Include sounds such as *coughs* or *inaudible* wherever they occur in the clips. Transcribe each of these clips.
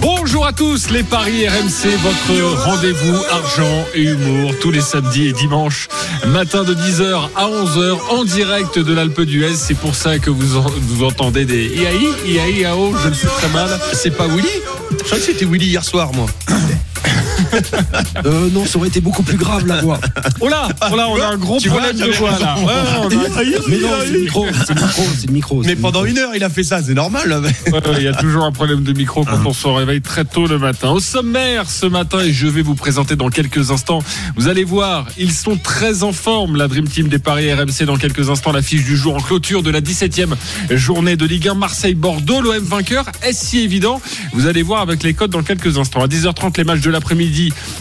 Bonjour à tous, les paris RMC, votre rendez-vous argent et humour tous les samedis et dimanches matin de 10h à 11h en direct de l'Alpe d'Huez. C'est pour ça que vous, en- vous entendez des IAI, IAI, IAO, je le sais très mal. C'est pas Willy? Je crois que c'était Willy hier soir, moi. *coughs* *laughs* Euh, non, ça aurait été beaucoup plus grave la voix. Oh là, oh là, on a un gros Tu vois, problème de voix là. Ouais, a- Mais non, c'est le micro, c'est le micro, c'est le micro. c'est Mais le pendant micro. une heure, il a fait ça, c'est normal. Ouais, Il y a toujours un problème de micro quand on se réveille très tôt le matin. Au sommaire ce matin, et je vais vous présenter dans quelques instants, vous allez voir, ils sont très en forme, la Dream Team des Paris RMC. Dans quelques instants, l'affiche du jour en clôture de la 17e journée de Ligue 1 Marseille-Bordeaux. L'OM vainqueur, est-ce si évident? Vous allez voir avec les codes dans quelques instants. À 10h30, les matchs de l'après-midi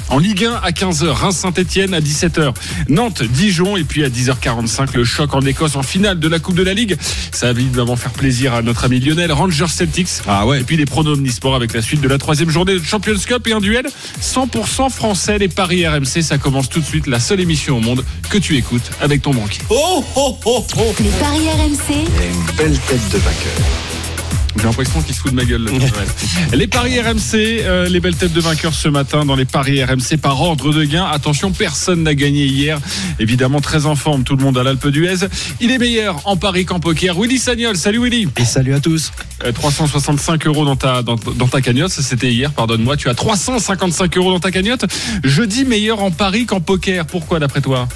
en Ligue 1 à 15h. Reims-Saint-Etienne à 17h. Nantes-Dijon. Et puis à 10h45, le choc en Écosse en finale de la Coupe de la Ligue. Ça va évidemment faire plaisir à notre ami Lionel. Rangers Celtics. Ah ouais. Et puis les pronos omnisports avec la suite de la troisième journée de Champions Cup et un duel 100% français. Les paris RMC, ça commence tout de suite. La seule émission au monde que tu écoutes avec ton banquier. Oh, oh, oh, oh. Les paris RMC, J'ai l'impression qu'il se fout de ma gueule. *laughs* les paris RMC, euh, les belles têtes de vainqueurs ce matin dans les paris RMC par ordre de gain. Attention, personne n'a gagné hier. Évidemment, très en forme, tout le monde à l'Alpe d'Huez. Il est meilleur en paris qu'en poker. Willy Sagnol, salut Willy. Et salut à tous. Euh, 365 euros dans ta, dans, dans ta cagnotte, ça, c'était hier, pardonne-moi. Tu as 355 euros dans ta cagnotte. Je dis meilleur en paris qu'en poker. Pourquoi d'après toi?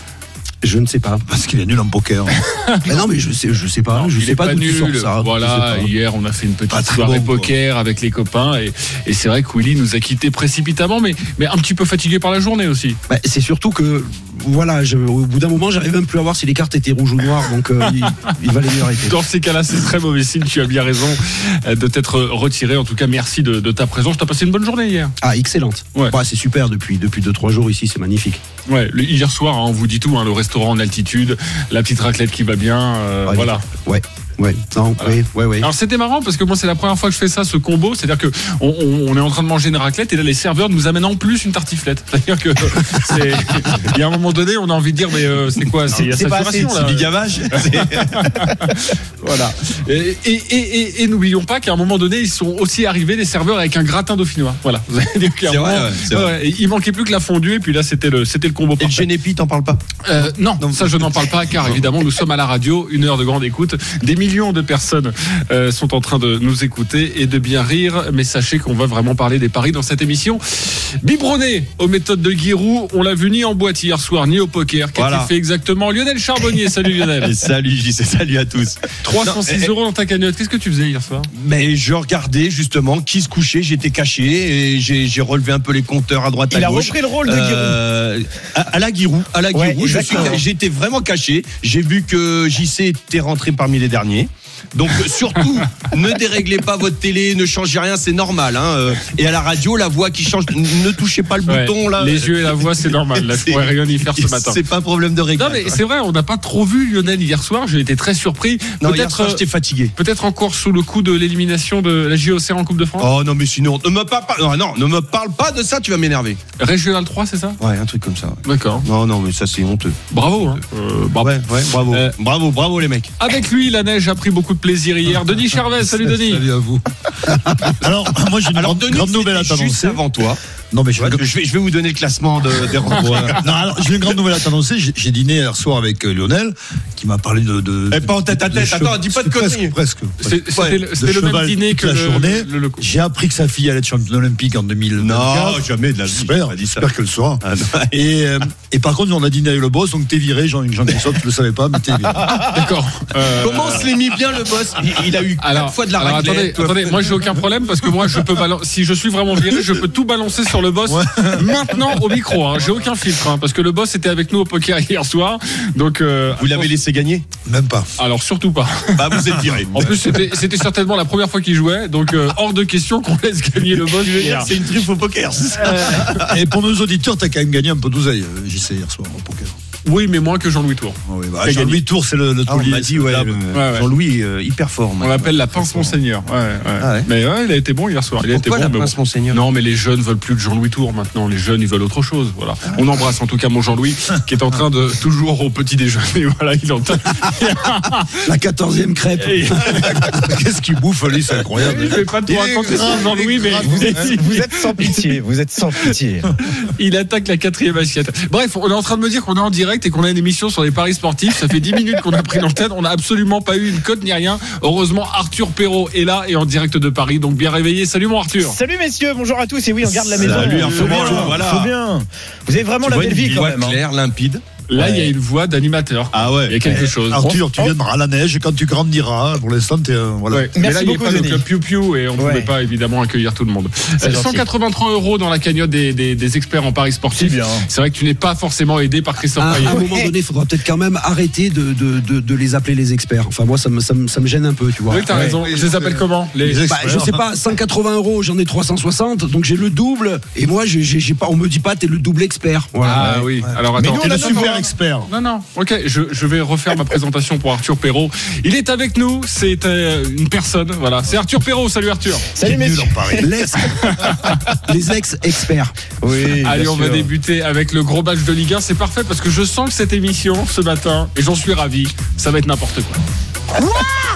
Je ne sais pas. Parce qu'il est nul en poker. *laughs* Mais non, mais je sais, je sais pas. je Il sais est pas, sors nul. ça. Je Voilà, sais pas. hier on a fait une petite Pas très soirée bon, quoi. poker avec les copains et, et c'est vrai que Willy nous a quittés précipitamment, mais, mais un petit peu fatigué par la journée aussi. Bah, c'est surtout que, voilà, je- au bout d'un moment, j'arrive même plus à voir si les cartes étaient rouges ou noires, donc euh, il, il valait mieux arrêter. Dans ces cas-là, c'est très mauvais signe. Tu as bien raison euh, de t'être retiré. En tout cas, merci de, de ta présence. T'as passé une bonne journée hier. Ah, excellente. Ouais. Bah, c'est super depuis depuis deux trois jours ici, c'est magnifique. Ouais, le- hier soir, hein, on vous dit tout. hein, le restaurant en altitude, la petite raclette qui va bien. euh, voilà. Ouais, ouais, non, Voilà. ouais, ouais, ouais. Alors c'était marrant parce que moi c'est la première fois que je fais ça, ce combo, c'est-à-dire que on, on- on est en train de manger une raclette et là les serveurs nous amènent en plus une tartiflette. *laughs* C'est-à-dire que c'est, il y a un moment donné, on a envie de dire mais euh, c'est quoi, c'est C'est pas assez, saturation, c'est là. du gavage. *laughs* Voilà. Et, et, et, et- et n'oublions pas qu'à un moment donné, ils sont aussi arrivés les serveurs avec un gratin dauphinois. Voilà. Vous avez dit clairement, vrai, ouais, ouais, il manquait plus que la fondue et puis là c'était le c'était le combo Et le parfait. Génépi, t'en parles pas? Euh, non, ça je n'en parle pas car évidemment nous sommes à la radio, une heure de grande écoute. Des millions de personnes euh, sont en train de nous écouter et de bien rire. Mais sachez qu'on va vraiment parler des paris dans cette émission. Biberonné aux méthodes de Giroud, on l'a vu ni en boîte hier soir ni au poker. Qu'a-t-il Voilà. fait exactement? Lionel Charbonnier, salut Lionel. Et *laughs* Salut JC, salut à tous. 306 Non, eh, euros dans ta cagnotte. Qu'est-ce que tu faisais hier soir? Mais je regardais justement qui se couchait, j'étais caché et j'ai relevé un peu les compteurs à droite à Il a gauche. repris le rôle de Giroud. Euh, à, à la Giroud, à la Giroud, j'étais vraiment caché. J'ai vu que JC était rentré parmi les derniers. Donc euh, surtout, ne déréglez pas votre télé, ne changez rien, c'est normal. Hein. euh, Et à la radio, la voix qui change, ne touchez pas le Ouais, bouton là. Les yeux et la voix, c'est normal. Là, je pourrais rien y faire ce matin. C'est pas un problème de réglage. Non mais c'est vrai, on n'a pas trop vu Lionel hier soir. J'ai été très surpris. Peut-être, euh, j'étais fatigué. peut-être encore sous le coup de l'élimination de la JOC en Coupe de France? Oh non, mais sinon, ne me parle pas, non, non, ne me parle pas de ça, tu vas m'énerver. Régional 3, c'est ça? Ouais, un truc comme ça. ouais. D'accord. Non, non, mais ça c'est honteux. Bravo. hein. Euh, bravo. Ouais, ouais, bravo. Euh, bravo, bravo les mecs. Avec lui, la neige a pris beaucoup de plaisir hier. Denis Charvet, salut *laughs* Denis. Salut à vous. Alors, moi j'ai une Alors, grande, Denis, grande nouvelle à c'était juste t'annoncer. avant toi. Non, mais Ouais, je, vais, je vais vous donner le classement de- des *laughs* rencontres. non, alors, j'ai une grande nouvelle à t'annoncer. J'ai j'ai dîné hier soir avec euh, Lionel, qui m'a parlé de. de Eh, pas en tête à de tête. che- Attends, dis pas de presque, conneries. Presque. C'est- C'était Ouais, le- même cheval dîner que la journée. le- le- J'ai appris que sa fille allait être championne olympique en 2024. Non, jamais de la vie. J'espère, qu'elle le sera. Ah. Et, euh, et par contre, on a dîné avec le boss, donc t'es viré, Jean- Jean-Christophe, tu le savais pas, mais t'es viré. *laughs* D'accord. Euh, Comment se l'est mis bien le boss il, il a eu alors, quatre fois de la alors, attendez, attendez, moi j'ai aucun problème parce que moi je peux balancer. Si je suis vraiment viré, je peux tout balancer sur le boss *laughs* maintenant au micro. Hein. J'ai aucun filtre hein, parce que le boss était avec nous au poker hier soir. Donc euh, Vous l'avez laissé gagner Même pas. alors surtout pas. Bah vous êtes viré. En plus c'était c'était certainement la première fois qu'il jouait, donc euh, hors de question qu'on laisse gagner le boss. C'est une truffe au poker, Et pour nos auditeurs, t'as quand même gagné un peu d'oseille, euh, JC, hier soir, au poker. Oui, mais moins que Jean-Louis Tour. Ah oui, bah. Jean-Louis Tour, c'est le, le Ah, on dit, ouais, c'est le- Ouais, ouais. Jean-Louis, euh, hyper fort. On l'appelle la pince Monseigneur. Ouais, ouais. Ah ouais. Mais ouais, il a été bon hier soir. Il a été bon, la mais pince bon. Monseigneur Non, mais les jeunes veulent plus de Jean-Louis Tour maintenant. Les jeunes, ils veulent autre chose. Voilà. On embrasse en tout cas mon Jean-Louis qui est en train de toujours au petit déjeuner. *laughs* Voilà, il entend. *laughs* La 14e crêpe. Et- *laughs* Qu'est-ce qu'il bouffe, lui, c'est incroyable. Je vais pas est raconter sur Jean-Louis, mais. Vous êtes, vous êtes sans pitié, vous êtes sans pitié. il attaque la quatrième assiette. Bref, on est en train de me dire qu'on est en direct et qu'on a une émission sur les paris sportifs. Ça fait 10 minutes qu'on a pris l'antenne. On n'a absolument pas eu une cote ni rien. Heureusement, Arthur Perrault est là et en direct de Paris. Donc bien réveillé. Salut mon Arthur. Salut messieurs, bonjour à tous. Et oui, on garde la maison. Salut, Arthur, voilà. faut bien. Vous avez vraiment Tu la vois belle une vie quand même. hein. claire, limpide. Là, il y a Ouais. une voix d'animateur. Ah Il y a ouais. quelque chose. Arthur, tu viendras à la neige quand tu grandiras. Pour l'instant, t'es. euh, Voilà. Ouais. Mais Merci là, il n'y a beaucoup, pas club Piu Piu et on ne Ouais. pouvait pas évidemment accueillir tout le monde. C'est Euh, gentil. 183 euros dans la cagnotte des, des- des experts en paris C'est sportifs. C'est vrai que tu n'es pas forcément aidé par Christophe À, à Payet. un moment donné, il faudra peut-être quand même arrêter de, de, de, de les appeler les experts. Enfin, moi, ça me, ça me, ça me gêne un peu, tu vois. Oui, t'as Ouais. raison. Je les appelle comment les... Bah, je sais pas, 180 euros, j'en ai 360, donc j'ai le double. Et moi, j'ai, pas, on me dit pas, t'es le double expert. Voilà. Ah oui. Alors Mais attends. Expert. Non, non. Ok, je, je vais refaire ma présentation pour Arthur Perrault. Il est avec nous. C'est euh, une personne. Voilà. C'est Arthur Perrault. Salut Arthur. Salut messieurs. L'ex- *laughs* les ex-experts. Oui. *laughs* Allez, on va débuter avec le gros match de Ligue 1. C'est parfait parce que je sens que cette émission ce matin, et j'en suis ravi, ça va être n'importe quoi.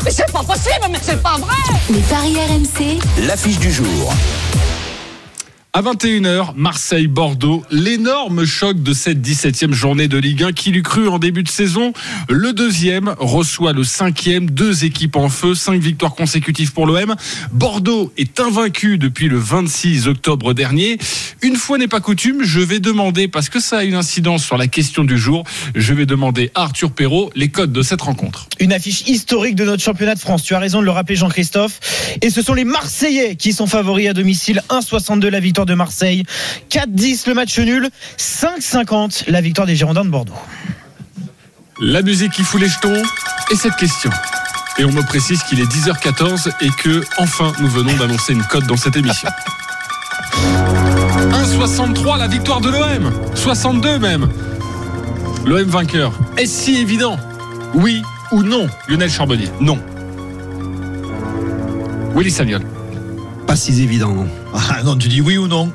Mais c'est pas possible, mais c'est pas vrai Les paris RMC, L'affiche du jour. À 21h, Marseille-Bordeaux, l'énorme choc de cette 17e journée de Ligue 1 qui l'eût cru en début de saison. Le deuxième reçoit le cinquième, deux équipes en feu, cinq victoires consécutives pour l'OM. Bordeaux est invaincu depuis le 26 octobre dernier. Une fois n'est pas coutume, je vais demander, parce que ça a une incidence sur la question du jour, je vais demander à Arthur Perrault les codes de cette rencontre. Une affiche historique de notre championnat de France. Tu as raison de le rappeler, Jean-Christophe. Et ce sont les Marseillais qui sont favoris à domicile. 1,62 la victoire de Marseille. 4,10 le match nul. 5,50 la victoire des Girondins de Bordeaux. La musique qui fout les jetons et cette question. Et on me précise qu'il est 10h14 et que enfin nous venons d'annoncer une cote dans cette émission. *laughs* 1,63 la victoire de l'OM. 62 même. L'OM vainqueur. Est-ce si évident? Oui ou non Lionel Charbonnier? Non. Willy Sagnol. Pas si évident, non. Ah non, tu dis oui ou non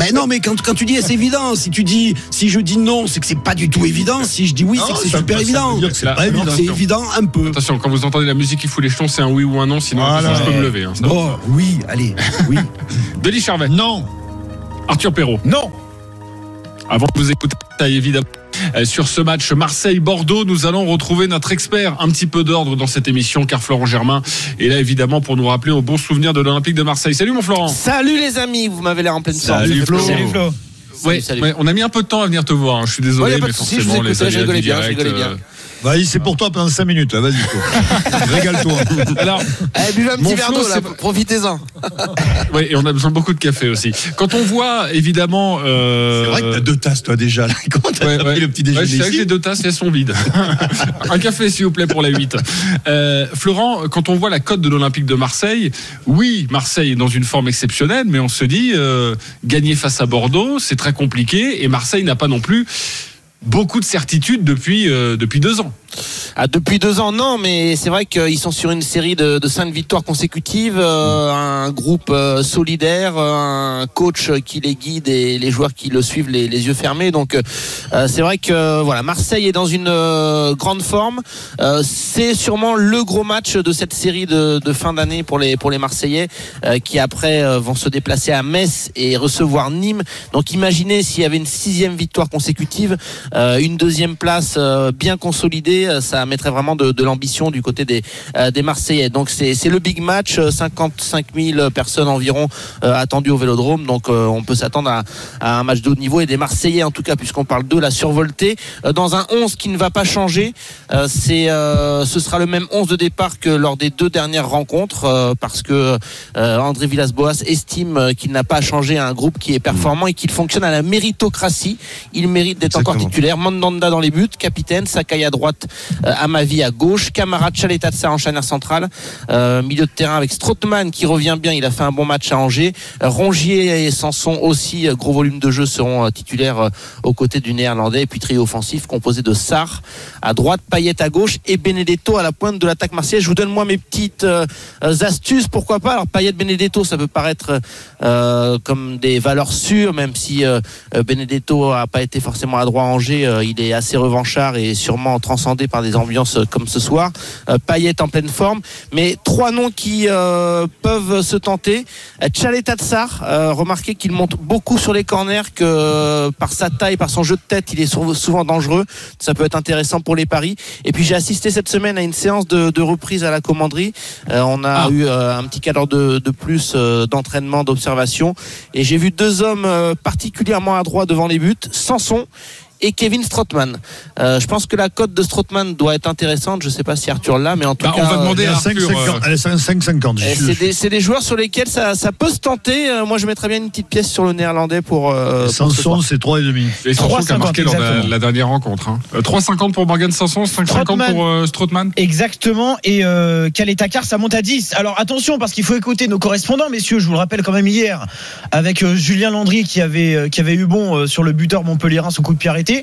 Mais *laughs* non, mais quand, quand tu dis c'est évident, si tu dis, si je dis non, c'est que c'est pas du tout évident. Si je dis oui, c'est que c'est ça- super ça évident. c'est évident. C'est évident un peu. Attention, quand vous entendez la musique qui fout les jetons, c'est un oui ou un non, sinon Voilà. je peux me lever. hein. Oh, oui, allez, oui. *laughs* Denis Charvet. Non. Arthur Perrault. Non Avant de vous écouter, évidemment, sur ce match Marseille-Bordeaux, nous allons retrouver notre expert. Un petit peu d'ordre dans cette émission, car Florent Germain est là, évidemment, pour nous rappeler au bon souvenir de l'Olympique de Marseille. Salut, mon Florent. Salut les amis, vous m'avez l'air en pleine forme. Salut, Flo. Salut Flo. Ouais, salut. ouais, on a mis un peu de temps à venir te voir. hein. Je suis désolé, Ouais, mais je forcément, vous les je rigolais bien, je direct, rigolais bien. euh, Vas-y, c'est pour toi pendant 5 minutes. là, Vas-y, toi. *laughs* Régale-toi. Alors, Eh, buvez un petit verre d'eau là, c'est- profitez-en. *laughs* ouais, et on a besoin de beaucoup de café aussi. Quand on voit, évidemment, euh, C'est vrai que t'as deux tasses, toi, déjà. là. *laughs* Comment t'as Ouais, pris ouais. le petit Ouais, déjeuner je sais que ici j'ai deux tasses et elles sont vides. un café, s'il vous plaît, pour la 8. Euh, Florent, quand on voit la cote de l'Olympique de Marseille, oui, Marseille est dans une forme exceptionnelle, mais on se dit, euh, gagner face à Bordeaux, c'est très compliqué, et Marseille n'a pas non plus beaucoup de certitudes depuis, euh, depuis deux ans. Ah, depuis deux ans, non, mais c'est vrai qu'ils sont sur une série de, de cinq victoires consécutives, euh, un groupe euh, solidaire, euh, un coach qui les guide et les joueurs qui le suivent les, les yeux fermés. Donc euh, c'est vrai que voilà, Marseille est dans une euh, grande forme. Euh, c'est sûrement le gros match de cette série de, de fin d'année pour les pour les Marseillais euh, qui après euh, vont se déplacer à Metz et recevoir Nîmes. Donc imaginez s'il y avait une sixième victoire consécutive, euh, une deuxième place euh, bien consolidée, euh, ça mettrait vraiment de, de l'ambition du côté des, euh, des Marseillais. Donc c'est le big match, euh, 55 000 personnes environ euh, attendues au Vélodrome. Donc euh, on peut s'attendre à, à un match de haut niveau et des Marseillais en tout cas puisqu'on parle de la survoltée euh, dans un 11 qui ne va pas changer. Euh, c'est euh, ce sera le même 11 de départ que lors des deux dernières rencontres euh, parce que euh, André Villas-Boas estime euh, qu'il n'a pas changé un groupe qui est performant et qu'il fonctionne à la méritocratie. Il mérite d'être encore Exactement. Titulaire. Mandanda dans les buts, capitaine, Sakai à droite, euh, Amavi à gauche, Camara Chaleta en charnière centrale, euh, milieu de terrain avec Strootman qui revient bien, il a fait un bon match à Angers. Rongier et Sanson aussi, euh, gros volume de jeu, seront titulaires aux côtés du néerlandais. Puis trio offensif composé de Sarr à droite, Payet à gauche et Benedetto à la pointe de l'attaque marseillaise. Je vous donne moi mes petites astuces, pourquoi pas. Alors Payet Benedetto, ça peut paraître comme des valeurs sûres, même si Benedetto a pas été forcément à droit à Angers, euh, il est assez revanchard et sûrement transcendé par des ambiances euh, comme ce soir. Euh, Payet en pleine forme, mais trois noms qui peuvent se tenter. Euh, Tchaleta Tsar, euh, remarquez qu'il monte beaucoup sur les corners, que par sa taille, par son jeu de tête, il est sou- souvent dangereux. Ça peut être intéressant pour les paris. Et puis j'ai assisté cette semaine à une séance de, de reprise à la commanderie. Euh, on a Ah. eu euh, un petit cadre de, de plus euh, d'entraînement, d'observation. Et j'ai vu deux hommes particulièrement adroits devant les buts, Sanson et Kevin Strootman. Euh, je pense que la cote de Strootman doit être intéressante. Je sais pas si Arthur l'a, mais en tout Bah, cas, on va euh, demander Elle est à à 5,50. Arthur. euh, à 5,50. et j'y suis C'est des, des joueurs sur lesquels ça, ça peut se tenter. Euh, moi, je mettrais bien une petite pièce sur le néerlandais pour. euh, Sanson, c'est 3,5. Et Sanson qui a 3,50 marqué lors de la, dernière rencontre. Hein. Euh, 3,50 pour Morgan Sanson, 5,50 Strootman. pour euh, Strootman. Exactement. Et euh, Caletacar, ça monte à 10. Alors attention, parce qu'il faut écouter nos correspondants, messieurs. Je vous le rappelle quand même hier, avec euh, Julien Landry qui avait, euh, qui avait eu bon euh, sur le buteur montpellierin sous coup de pied arrêté.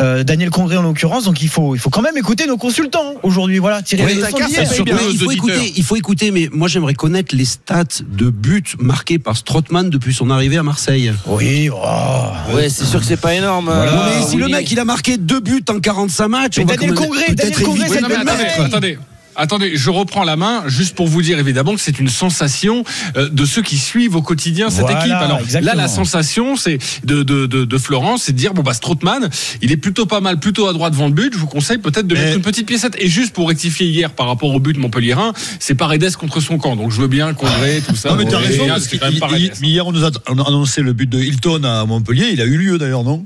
Euh, Daniel Congré en l'occurrence. Donc il faut, il faut quand même écouter nos consultants aujourd'hui. Voilà, tirer les il faut écouter, il faut écouter, mais moi j'aimerais connaître les stats de buts marqués par Strootman depuis son arrivée à Marseille. Oui, oh. Ouais, c'est sûr que c'est pas énorme. Voilà. euh, mais si le mec il a marqué deux buts en 45 matchs, Mais on va Daniel quand même Congré, Daniel Congré, peut le attendez. Attendez, je reprends la main juste pour vous dire évidemment que c'est une sensation euh, de ceux qui suivent au quotidien cette Voilà, équipe. Alors exactement. là, la sensation, c'est de, de, de, de Florence, c'est de dire bon bah Strootman, il est plutôt pas mal, plutôt à droite devant le but. Je vous conseille peut-être de Mais- mettre une petite piécette. Et juste pour rectifier hier par rapport au but Montpellierin, c'est Paredes contre son camp. Donc je veux bien Congré, tout ça. Non, mais t'as raison, c'est parce hier, on nous a annoncé le but de Hilton à Montpellier. Il a eu lieu d'ailleurs, non?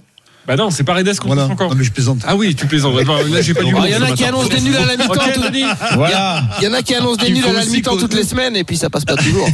Bah non, c'est Paredes contre Voilà. camp. Non, mais je plaisante. Ah oui, tu plaisantes. Là, j'ai pas du Alors, Il y en a qui annoncent des nuls à la mi-temps. Il y en a qui annoncent des nuls à la mi-temps toutes les semaines et puis ça passe pas *laughs* toujours.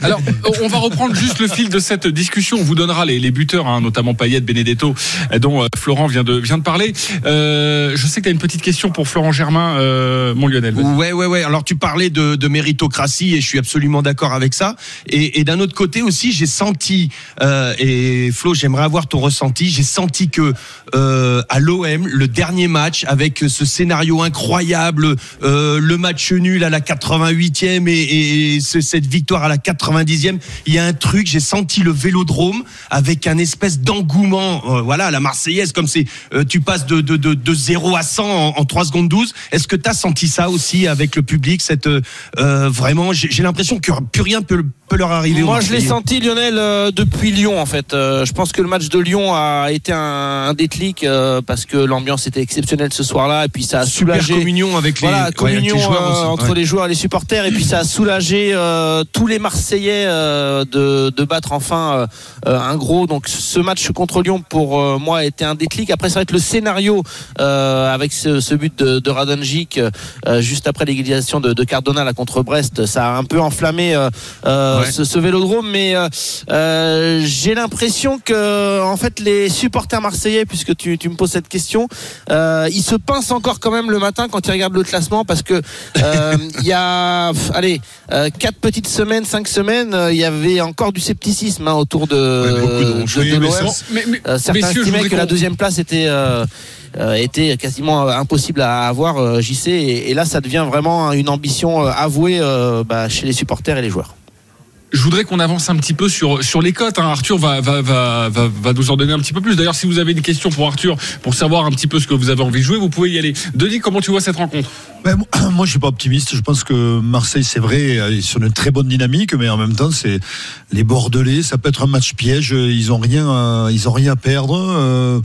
Alors, on va reprendre juste le fil de cette discussion. On vous donnera les, les buteurs, hein, notamment Payet, Benedetto, euh, dont euh, Florent vient de, vient de parler. Euh, je sais que tu as une petite question pour Florent Germain, euh, mon Lionel. Ouais, ouais, ouais. Alors tu parlais de, de méritocratie et je suis absolument d'accord avec ça. Et, et d'un autre côté aussi, j'ai senti euh, et Flo, j'aimerais avoir ton ressenti. J'ai senti que euh, à l'OM, le dernier match avec ce scénario incroyable, euh, le match nul à la 88e et, et ce- cette victoire à la 90e, il y a un truc. J'ai senti le Vélodrome avec un espèce d'engouement. euh, voilà, à la Marseillaise, comme c'est tu passes de de, de, de 0 à 100 en, en 3 secondes 12. Est-ce que tu as senti ça aussi avec le public cette vraiment j'ai l'impression que plus rien peut, peut leur arriver. Moi, je l'ai senti, Lionel, depuis Lyon, en fait. Je pense que le match de Lyon a été un, un déclic euh, parce que l'ambiance était exceptionnelle ce soir-là et puis ça a Super soulagé. communion avec les, Voilà, ouais, avec communion les joueurs euh, aussi. entre Ouais. les joueurs et les supporters, et puis ça a soulagé euh, tous les Marseillais de, de battre enfin un gros. Donc ce match contre Lyon pour moi a été un déclic. Après, c'est vrai que le scénario avec ce, ce but de, de Radonjic juste après l'égalisation de, de Cardona là, contre Brest, ça a un peu enflammé Ouais. ce, ce Vélodrome, mais j'ai l'impression que en fait les supporters marseillais, puisque tu, tu me poses cette question, euh, ils se pincent encore quand même le matin quand ils regardent le classement parce que euh, *laughs* il y a allez euh, quatre petites semaines, cinq semaines, il y avait encore du scepticisme hein, autour de, de- de, de l'OM. certains estimaient que la deuxième place était était quasiment impossible à avoir JC et, là ça devient vraiment une ambition avouée bah, chez les supporters et les joueurs. Je voudrais qu'on avance un petit peu sur, sur les cotes. hein. Arthur va, va, va, va, va nous en donner un petit peu plus. D'ailleurs, si vous avez une question pour Arthur, pour savoir un petit peu ce que vous avez envie de jouer, vous pouvez y aller. Denis, comment tu vois cette rencontre? Ben, *clears throat* moi- je suis pas optimiste. Je pense que Marseille, c'est vrai, est sur une très bonne dynamique, mais en même temps, c'est les Bordelais. Ça peut être un match piège. Ils ont rien, à, ils ont rien à perdre. Euh,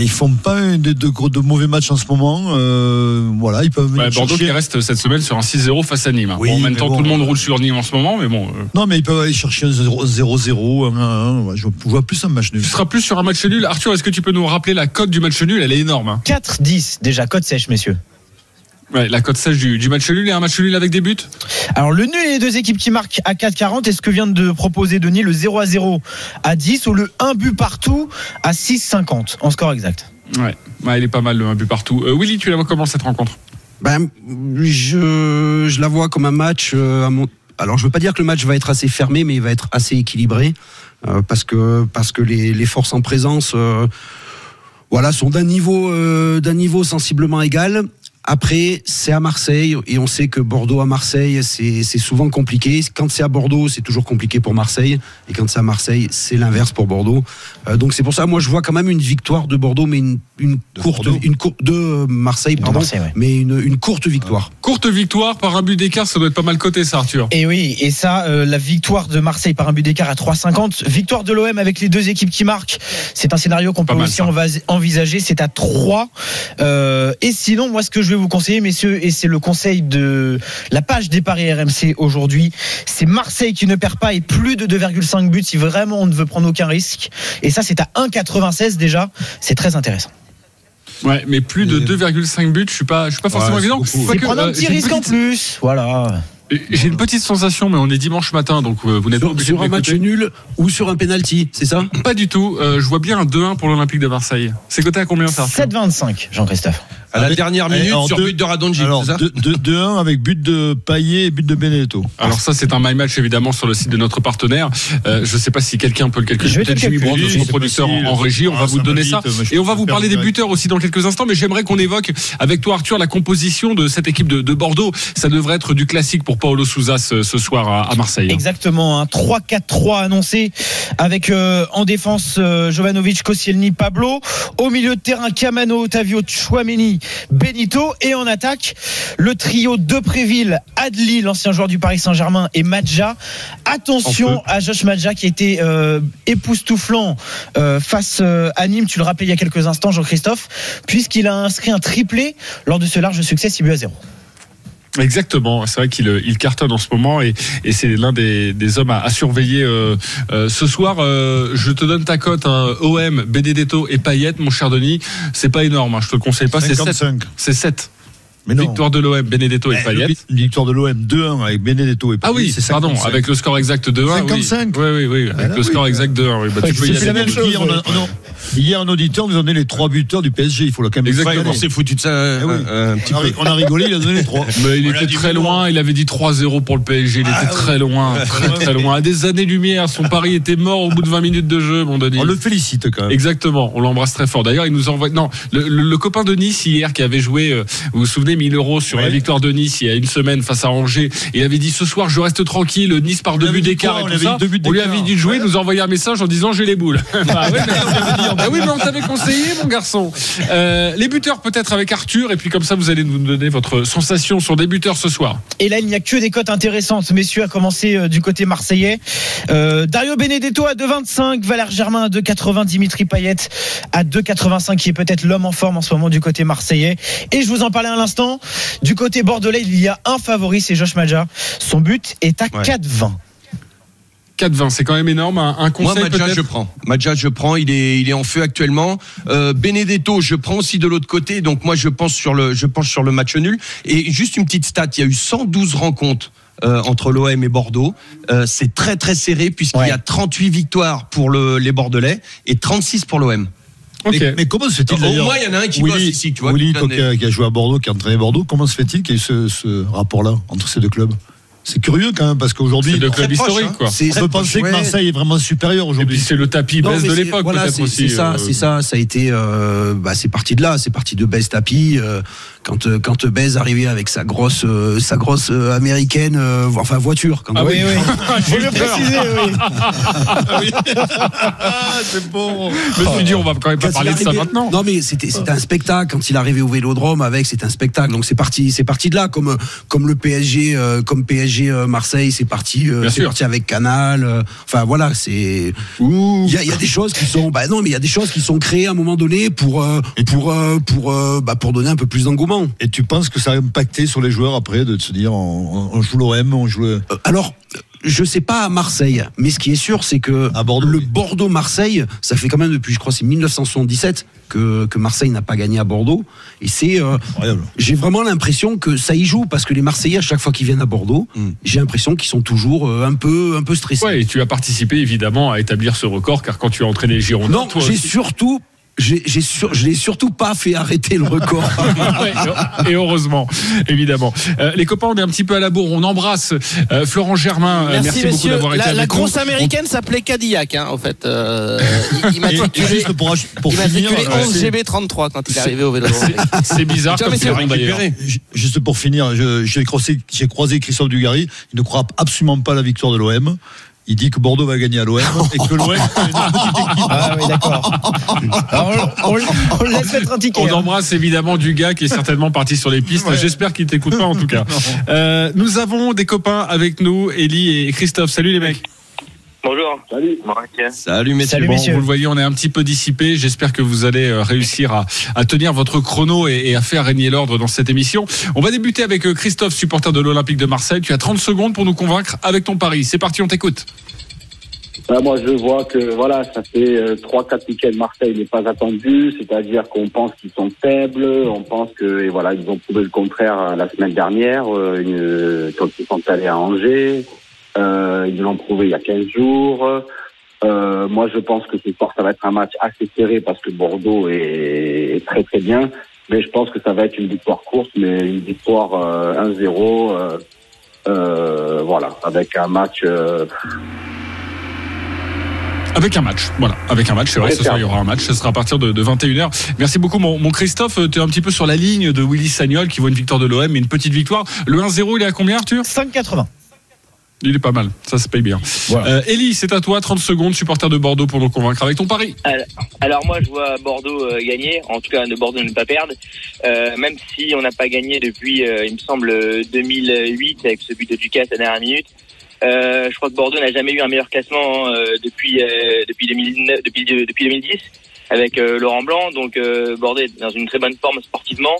ils font pas de, de, gros- de mauvais matchs en ce moment. Euh, voilà, ils peuvent venir Ouais, Bordeaux chercher- qui reste cette semaine sur un 6-0 face à Nîmes. hein. Oui, Bon, en même temps, bon. tout le monde roule sur Nîmes en ce moment, mais bon. euh, Non, mais ils peuvent aller chercher un 0-0, un 1-1. Ouais, Je vois plus un match nul. tu seras plus sur un match nul. Arthur, est-ce que tu peux nous rappeler la cote du match nul? Elle est énorme. hein. 4-10 déjà, code sèche, messieurs. Ouais, la cote sèche du, du match nul et un match nul avec des buts Alors le nul et les deux équipes qui marquent à 4,40, est-ce que vient de proposer Denis le 0 à 0 à 10 ou le 1 but partout à 6,50 en score exact? Ouais, ouais, il est pas mal le un but partout. Euh, Willy, tu la vois comment cette rencontre? Ben, je, je la vois comme un match. euh, à mon- Alors, je veux pas dire que le match va être assez fermé, mais il va être assez équilibré euh, parce que parce que les, les forces en présence, euh, voilà, sont d'un niveau euh, d'un niveau sensiblement égal. Après, c'est à Marseille et on sait que Bordeaux à Marseille, c'est souvent compliqué. Quand c'est à Bordeaux, c'est toujours compliqué pour Marseille. Et quand c'est à Marseille, c'est l'inverse pour Bordeaux. Euh, donc c'est pour ça, moi, je vois quand même une victoire de Bordeaux, mais une, une courte, Bordeaux. une courte de Marseille, pardon, Marseille, ouais. mais une, une courte victoire. Courte victoire par un but d'écart, ça doit être pas mal coté, ça, Arthur. Et oui, et ça, euh, la victoire de Marseille par un but d'écart à 3,50. Victoire de l'OM avec les deux équipes qui marquent. C'est un scénario qu'on peut mal, aussi ça. envisager. C'est à 3. Euh, et sinon, moi, ce que je vais vous conseiller, messieurs, et c'est le conseil de la page des paris RMC aujourd'hui, c'est Marseille qui ne perd pas et plus de 2,5 buts si vraiment on ne veut prendre aucun risque. Et ça, c'est à 1,96 déjà. C'est très intéressant. Ouais, mais plus de 2,5 buts, je suis pas, je suis pas forcément Ouais, évident. c'est prendre euh, un petit j'ai une risque en plus. Voilà. J'ai une petite sensation, mais on est dimanche matin, donc euh, vous n'êtes pas Sur, obligé sur de un match nul ou sur un penalty, c'est ça? Pas du tout. Euh, je vois bien un 2-1 pour l'Olympique de Marseille. C'est coté à combien ça? Arthur 7,25, Jean-Christophe. À la Avec- dernière Eh, minute alors, sur deux- but de Radonjic, Alors, c'est ça 2-1 avec but de Payet et but de Benedetto. Alors ça, c'est un my match évidemment sur le site de notre partenaire. Euh, je sais pas si quelqu'un peut le calculer. Je vais te Peut-être Jimmy Oui, notre producteur en, régie. On Ah, va vous ça donner ça. vite, Et on va vous parler des buteurs aussi dans quelques instants. Mais j'aimerais qu'on évoque avec toi, Arthur, la composition de cette équipe de, de Bordeaux. Ça devrait être du classique pour Paolo Souza ce, ce soir à, à Marseille. Exactement, un 3-4-3 annoncé avec euh, en défense euh, Jovanovic, Koscielny, Pablo. Au milieu de terrain, Camano, Otavio, Chouameni, Benito. Et en attaque, le trio de Préville, Adli, l'ancien joueur du Paris Saint-Germain, et Madja. Attention à Josh Madja qui était euh, époustouflant euh, face euh, à Nîmes, tu le rappelais il y a quelques instants, Jean-Christophe, puisqu'il a inscrit un triplé lors de ce large succès 6 buts à 0. Exactement, c'est vrai qu'il euh, il cartonne en ce moment et, et c'est l'un des, des hommes à, à surveiller euh, euh, ce soir. euh, je te donne ta cote, hein, OM, Benedetto et Payet, mon cher Denis. C'est pas énorme, hein, je te le conseille pas. C'est 7. 55. C'est 7. Mais non. Victoire de l'OM, Benedetto et Eh, Payet. le- Victoire de l'OM 2-1 avec Benedetto et Ah Payet, oui, c'est pardon, 55. avec le score exact de 1. 55. Oui, oui, oui, avec Ah, le oui, score exact de 1. Oui, bah, C'est la même chose. Hier, on a- on a- hier, un auditeur nous a donné les trois buteurs du PSG. Il faut le quand même Exactement. expliquer. On s'est foutu de ça euh, Eh oui. un, un petit On a, peu. ri- on a rigolé, il a donné les trois. *laughs* Mais il était très loin, il avait dit 3-0 pour le PSG, il était très loin, *laughs* très très loin. À des années-lumière, son pari était mort au bout de 20 minutes de jeu, mon Denis. On le félicite quand même. Exactement, on l'embrasse très fort. D'ailleurs, il nous envoie. Non, le, le- le copain de Nice hier qui avait joué, euh, vous vous souvenez, 1000 euros sur Ouais. la victoire de Nice il y a une semaine face à Angers. Il avait dit ce soir, je reste tranquille, Nice par deux buts d'écart et On tout ça. lui avait dit de jouer, Ouais. nous a envoyé un message en disant j'ai les boules. bah, ouais, mais, *laughs* bah oui, mais on t'avait conseillé, mon garçon. Euh, les buteurs peut-être avec Arthur, et puis comme ça, vous allez nous donner votre sensation sur des buteurs ce soir. Et là, il n'y a que des cotes intéressantes, messieurs, à commencer euh, du côté marseillais. Euh, Dario Benedetto à 2,25, Valère Germain à 2,80, Dimitri Payet à 2,85, qui est peut-être l'homme en forme en ce moment du côté marseillais. Et je vous en parlais à l'instant, du côté bordelais, il y a un favori, c'est Josh Madja. Son but est à Ouais. 4,20. 4-20, c'est quand même énorme. Un, un Moi, conseil Madja, je prends. Madja, je prends. Il est, il est en feu actuellement. Euh, Benedetto, je prends aussi de l'autre côté. Donc moi, je pense sur le, je pense sur le match nul. Et juste une petite stat. Il y a eu 112 rencontres. euh, entre l'OM et Bordeaux, Euh, c'est très très serré puisqu'il Ouais. y a 38 victoires pour le, les Bordelais et 36 pour l'OM. Ok. Mais, mais comment se fait-il Au moins, il y en a un qui Willy, bosse ici, tu vois. Willy, qui toi a, qui a joué à Bordeaux, qui a entraîné Bordeaux, comment se fait-il qu'il y ait ce, ce rapport-là entre ces deux clubs? C'est curieux quand même, parce qu'aujourd'hui, C'est clubs proche, historiques, hein. quoi. C'est- on peut penser que ouais. Marseille est vraiment supérieur Et aujourd'hui. puis c'est le tapis Non, baisse de l'époque voilà, peut-être c'est- aussi. C'est ça, euh, c'est ça. Ça a été, euh, bah, c'est parti de là. C'est parti de Bez Tapi. euh, quand euh, quand Bez arrivait avec sa grosse euh, sa grosse euh, américaine, enfin voiture. Quand *laughs* *laughs* Ah oui, oui. Faut le préciser, oui. c'est bon. Je me suis dit, on va quand même pas parler de ça maintenant. Non mais c'était c'était un spectacle quand il arrivait au Vélodrome avec c'était un spectacle donc c'est parti c'est parti de là comme comme le PSG comme PSG Marseille c'est parti c'est parti avec Canal enfin voilà c'est il y a, y a des choses qui sont bah non mais il y a des choses qui sont créées à un moment donné pour pour pour bah, pour donner un peu plus d'engouement Et tu penses que ça a impacté sur les joueurs après de se dire on, on joue l'OM, on joue le. Euh, alors je sais pas à Marseille, mais ce qui est sûr, c'est que À Bordeaux, le oui. Bordeaux-Marseille, ça fait quand même depuis, je crois, c'est 1977 que, que Marseille n'a pas gagné à Bordeaux. Et c'est, euh, Incroyable. j'ai vraiment l'impression que ça y joue parce que les Marseillais, à chaque fois qu'ils viennent à Bordeaux, Mm. j'ai l'impression qu'ils sont toujours euh, un peu, un peu stressés. Ouais, et tu as participé évidemment à établir ce record car quand tu as entraîné les Girondins, non, j'ai surtout j'ai, j'ai sur- je l'ai surtout pas fait arrêter le record. *laughs* Et heureusement, évidemment. Euh, les copains, on est un petit peu à la bourre. On embrasse euh, Florent Germain. Euh, Merci, beaucoup messieurs. d'avoir été La, la avec nous. grosse américaine s'appelait Cadillac, hein, en fait. Euh, il m'a juste pour, ach- pour il m'a finir, matriculé euh, 11 c'est- GB33 quand il est arrivé au vélo. C'est bizarre comme d'ailleurs. Récupéré. Ju- Juste pour finir, j'ai croisé, croisé Christophe Dugarry. Il ne croit absolument pas à la victoire de l'OM. Il dit que Bordeaux va gagner à l'OM *laughs* et que l'OM. Ah oui, d'accord. On, on- on le laisse mettre un ticket. On hein. embrasse évidemment du gars qui est certainement parti sur les pistes. J'espère qu'il t'écoute pas en tout cas. *laughs* Euh, nous avons des copains avec nous, Ellie et Christophe. Salut les mecs. Bonjour. Salut. Salut messieurs. Salut, Bon, messieurs. vous le voyez, on est un petit peu dissipé. J'espère que vous allez euh, réussir à, à tenir votre chrono et, et à faire régner l'ordre dans cette émission. On va débuter avec euh, Christophe, supporter de l'Olympique de Marseille. Tu as 30 secondes pour nous convaincre avec ton pari. C'est parti, on t'écoute. Bah, moi, je vois que voilà, ça fait euh, trois, quatre week-ends Marseille n'est pas attendu, c'est-à-dire qu'on pense qu'ils sont faibles, on pense que et voilà, ils ont prouvé le contraire la semaine dernière euh, une- quand ils sont allés à Angers. Euh, ils l'ont prouvé il y a 15 jours. Euh, moi, je pense que ce soir, ça va être un match assez serré parce que Bordeaux est, est très très bien. Mais je pense que ça va être une victoire courte, mais une victoire euh, 1-0. euh, euh, voilà, avec un match euh, Avec un match, voilà, avec un match, c'est vrai, ce soir il y aura un match, ce sera à partir de, de 21h. Merci beaucoup mon, mon Christophe, tu es un petit peu sur la ligne de Willy Sagnol qui voit une victoire de l'OM, mais une petite victoire. Le 1-0, il est à combien Arthur? 5,80. Il est pas mal, ça se paye bien. Euh, Ellie, c'est à toi, 30 secondes, supporter de Bordeaux pour nous convaincre avec ton pari. Alors, alors moi, je vois Bordeaux euh, gagner, en tout cas de Bordeaux ne pas perdre, Euh, même si on n'a pas gagné depuis, euh, il me semble, 2008 avec ce but de Ducas à la dernière minute. Euh, je crois que Bordeaux n'a jamais eu un meilleur classement euh, depuis euh, depuis 2009, depuis depuis 2010 avec euh, Laurent Blanc. Donc euh, Bordeaux est dans une très bonne forme sportivement.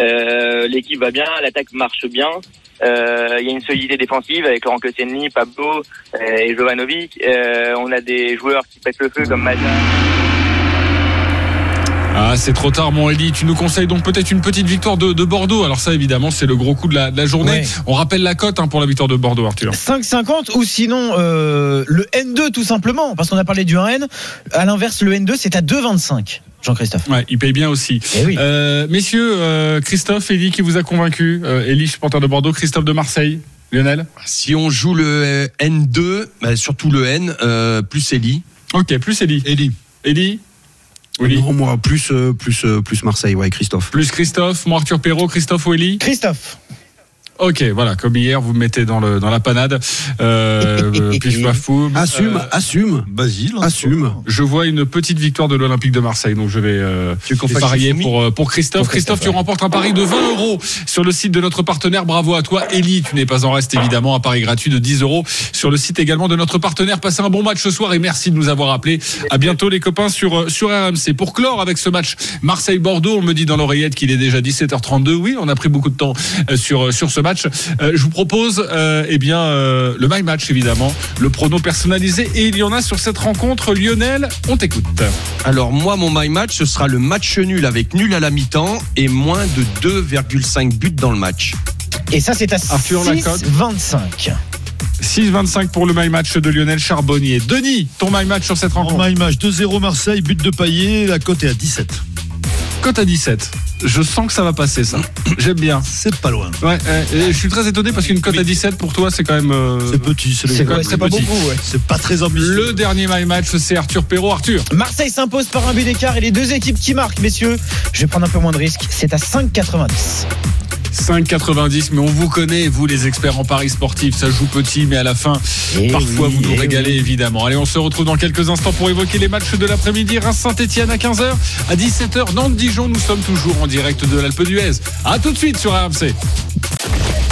Euh, L'équipe va bien, l'attaque marche bien. Euh, Il y a une solidité défensive avec Laurent Koscielny, Pablo euh, et Jovanovic. Euh, on a des joueurs qui pètent le feu comme Maja. Ah, c'est trop tard, mon Ellie. Tu nous conseilles donc peut-être une petite victoire de, de Bordeaux. Alors ça, évidemment, c'est le gros coup de la, de la journée. Ouais. On rappelle la cote hein, pour la victoire de Bordeaux, Arthur. 5,50 ou sinon euh, le N2 tout simplement, parce qu'on a parlé du 1N. À l'inverse, le N2 c'est à 2,25. Jean-Christophe. Ouais, il paye bien aussi. Eh oui. Euh, messieurs, euh, Christophe, Ellie qui vous a convaincu. Euh, Ellie, supporter de Bordeaux, Christophe de Marseille. Lionel Si on joue le euh, N2, bah, surtout le N, euh, plus Eli. Ok, plus Ellie. Ellie. Ellie Oui. Non, moi, plus, plus, plus Marseille, ouais, Christophe. Plus Christophe, moi Arthur Perrault, Christophe ou Ellie Christophe. Ok, voilà, comme hier, vous me mettez dans, le, dans la panade. Euh, *laughs* paf poum. Assume, Euh, assume, Basile. assume. je vois une petite victoire de l'Olympique de Marseille, donc je vais euh, Tu parier pour, euh, pour Christophe. Pour Christophe, Christophe, tu remportes un pari de 20 euros sur le site de notre partenaire. Bravo à toi, Ellie. Tu n'es pas en reste, évidemment. Un pari gratuit de 10 euros sur le site également de notre partenaire. Passez un bon match ce soir et merci de nous avoir appelés. À bientôt, les copains, sur, euh, sur RMC. Pour clore avec ce match Marseille-Bordeaux, on me dit dans l'oreillette qu'il est déjà 17h32. Oui, on a pris beaucoup de temps euh, sur, sur ce match. Euh, je vous propose, euh, eh bien, euh, le My Match, évidemment, le prono personnalisé. Et il y en a sur cette rencontre. Lionel, on t'écoute. Alors moi, mon my match, ce sera le match nul avec nul à la mi-temps et moins de 2,5 buts dans le match. Et ça c'est à Arthur, la cote 6,25. 6-25 pour le My Match de Lionel Charbonnier. Denis, ton My Match sur cette En rencontre. my match 2-0 Marseille, but de Payet, la cote est à 17. Cote à 17. Je sens que ça va passer, ça. J'aime bien. C'est pas loin. Ouais, et je suis très étonné parce qu'une cote à 17 pour toi, c'est quand même. euh, C'est petit, c'est pas, c'est pas petit. beaucoup. ouais. C'est pas très ambitieux. Le dernier My Match, c'est Arthur Perrault. Arthur. Marseille s'impose par un but d'écart et les deux équipes qui marquent, messieurs. Je vais prendre un peu moins de risques. C'est à 5,90. 5,90, mais on vous connaît, vous les experts en paris sportif, ça joue petit, mais à la fin, Eh parfois oui, vous nous eh régalez oui. évidemment. Allez, on se retrouve dans quelques instants pour évoquer les matchs de l'après-midi. Reims-Saint-Etienne à 15h, à 17h, Nantes-Dijon, nous sommes toujours en direct de l'Alpe d'Huez. À tout de suite sur RMC.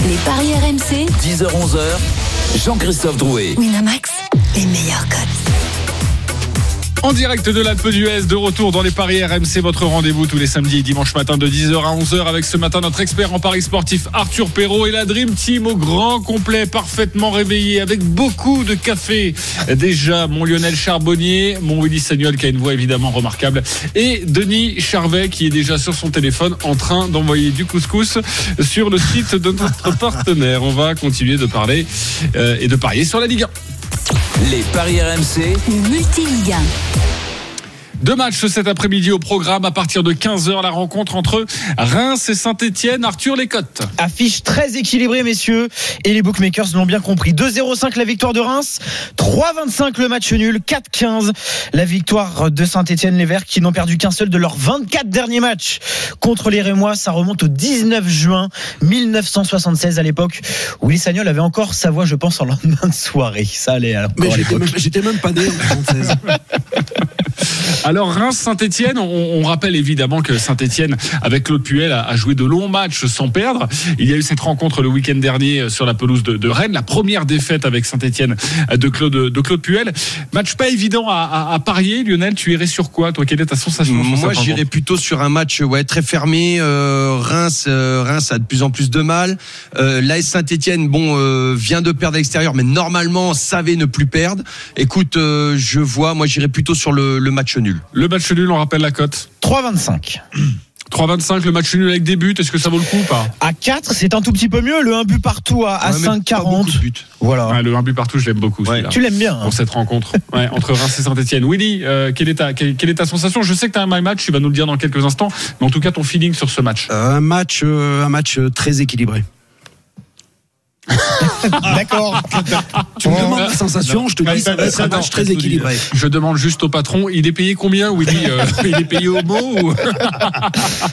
Les paris RMC, 10h-11h, Jean-Christophe Drouet. Winamax, les meilleurs cotes. En direct de l'Alpe d'Huez, de retour dans les paris RMC, votre rendez-vous tous les samedis et dimanches matin de 10h à 11h avec ce matin notre expert en paris sportif Arthur Perrault et la Dream Team au grand complet, parfaitement réveillé avec beaucoup de café. Déjà, mon Lionel Charbonnier, mon Willy Sagnol qui a une voix évidemment remarquable et Denis Charvet qui est déjà sur son téléphone en train d'envoyer du couscous sur le site de notre *laughs* partenaire. On va continuer de parler euh, et de parier sur la Ligue 1. Les paris RMC, Le multi-Ligue Deux matchs cet après-midi au programme à partir de 15h. La rencontre entre Reims et Saint-Etienne. Arthur Lécotte. Affiche très équilibrée, messieurs. Et les bookmakers l'ont bien compris. 2-0-5 la victoire de Reims. 3-25 le match nul. 4-15 la victoire de Saint-Etienne. Les Verts qui n'ont perdu qu'un seul de leurs 24 derniers matchs contre les Rémois. Ça remonte au 19 juin 1976 à l'époque. où Willy Sagnol avait encore sa voix, je pense, en lendemain de soirée. Ça allait alors. Mais j'étais même, j'étais même pas né en 76. *laughs* *laughs* Alors Reims-Saint-Etienne, on, on rappelle évidemment que Saint-Etienne, avec Claude Puel, a, a joué de longs matchs sans perdre. Il y a eu cette rencontre le week-end dernier sur la pelouse de, de Rennes, la première défaite avec Saint-Etienne de Claude, de Claude Puel. Match pas évident à, à- à parier, Lionel. Tu irais sur quoi, toi? Quelle est ta sensation Moi, j'irais plutôt sur un match ouais, très fermé. Euh, Reims, euh, Reims a de plus en plus de mal. Euh, L'AS Saint-Etienne, bon, euh, vient de perdre à l'extérieur, mais normalement savait ne plus perdre. Écoute, euh, je vois, moi, j'irais plutôt sur le, le match nul. Le match nul, on rappelle la cote 3-25. 3-25, *clears throat* le match nul avec des buts. Est-ce que ça vaut le coup ou pas? À 4, c'est un tout petit peu mieux. Le 1 but partout à, à Ouais, mais pas 5,40. beaucoup de buts. Voilà. Ouais, Le 1 but partout, je l'aime beaucoup. celui-là. Tu l'aimes bien. hein. pour cette rencontre *laughs* ouais, entre Reims et Saint-Etienne. Willy, euh, quelle, est ta, quelle, quelle est ta sensation? Je sais que tu as un my match, tu vas nous le dire dans quelques instants, mais en tout cas ton feeling sur ce match. Un match, euh, un match euh, très équilibré. *laughs* D'accord. Tu me demandes ma sensation, je te dis ça va être un match très équilibré. Je demande juste au patron, il est payé combien Willy Euh, *laughs* Il est payé au mot ou...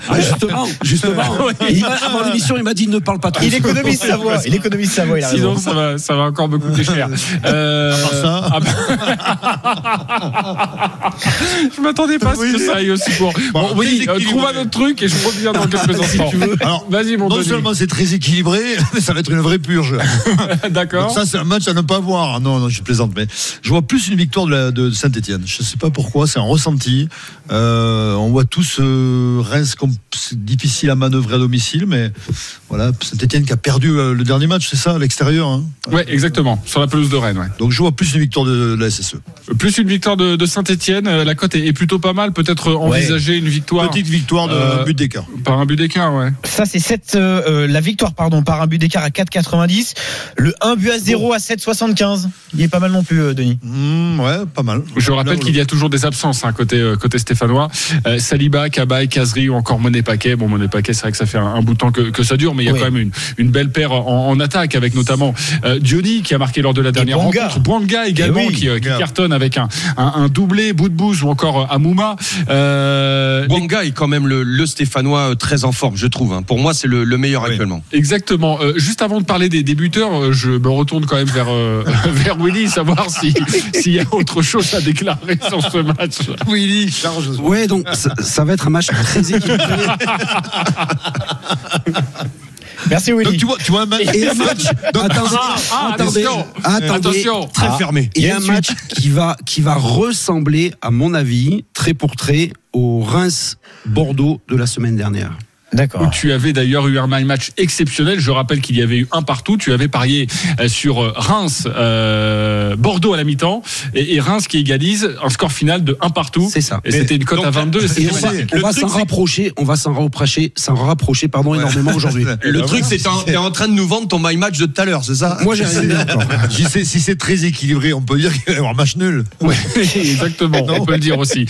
Ah, justement, *laughs* justement. Il avant l'émission, il m'a dit ne parle pas trop. Il économise sa voix. Il économise sa voix. Il a raison. Sinon, ça va, ça va encore me coûter cher. Euh, ça. ah bah- je m'attendais pas à ce que ça aille aussi court. Bon, très euh, trouve un autre truc et je reviens dans quelques instants. Alors, Vas-y, mon non Denis. seulement c'est très équilibré, mais ça va être une vraie purge. *laughs* D'accord. Ça, c'est un match à ne pas voir. Non, non, je plaisante, mais je vois plus une victoire de, la- de Saint-Etienne. Je sais pas pourquoi, c'est un ressenti. Euh, on voit tous euh, Reims comme difficile à manœuvrer à domicile, mais voilà, Saint-Etienne qui a perdu euh, le dernier match, c'est ça, à l'extérieur. Hein. Ouais, exactement, sur la pelouse de Rennes. Ouais. Donc je vois plus une victoire de, de la SSE. Plus une victoire de, de Saint-Etienne, la cote est, est plutôt pas mal. Peut-être envisager une victoire Petite victoire de Euh, but d'écart. par un but d'écart, ouais. Ça, c'est 7, euh, euh, la victoire, pardon, par un but d'écart à 4,90. Le 1 but à 0 à 7,75. Il est pas mal non plus, euh, Denis. Mmh, ouais, pas mal. Je rappelle qu'il y a toujours des absences hein, côté euh, côté stéphanois. Euh, Saliba, Cabaye, Kazri ou encore Monet Paquet. Bon, Monet Paquet, c'est vrai que ça fait un, un bout de temps que, que ça dure, mais il y a Oui. quand même une, une belle paire en, en attaque avec notamment euh, Diony qui a marqué lors de la dernière rencontre. Bouanga également Eh oui, qui, euh, qui cartonne avec un, un, un doublé, bout de bouse ou encore euh, Amouma. Euh, est quand même le, le Stéphanois euh, très en forme, je trouve. hein. Pour moi, c'est le, le meilleur Oui. actuellement. Exactement. Euh, juste avant de parler des débuteurs, je me retourne quand même vers euh, *laughs* vers Willy, savoir si s'il y a autre chose à déclarer sur ce match. Willy, charge. Ouais, donc ça, ça va être un match très équilibré. *laughs* Merci, Donc Willy. tu vois, tu vois un match. Et un *laughs* match. Attendez, Ah, ah, attendez, attention. attendez. Attention. Très Ah. fermé. Et Et un ensuite- match qui va, qui va ressembler, à mon avis, très pour très, au Reims-Bordeaux de la semaine dernière. Où D'accord. tu avais d'ailleurs eu un my match exceptionnel. Je rappelle qu'il y avait eu un partout. Tu avais parié euh, sur euh, Reims, euh, Bordeaux à la mi-temps et, et Reims qui égalise un score final de un partout. C'est ça. Et c'était une cote à 22. et on va, on s'en rapprocher, on va s'en rapprocher, s'en rapprocher, pardon, énormément aujourd'hui. *laughs* Le bah truc, voilà. c'est que t'es en train de nous vendre ton my match de tout à l'heure, c'est ça? Moi, j'ai rien dit *laughs* si c'est très équilibré, on peut dire qu'il va y avoir un match nul. Ouais, *laughs* exactement, on peut le dire aussi.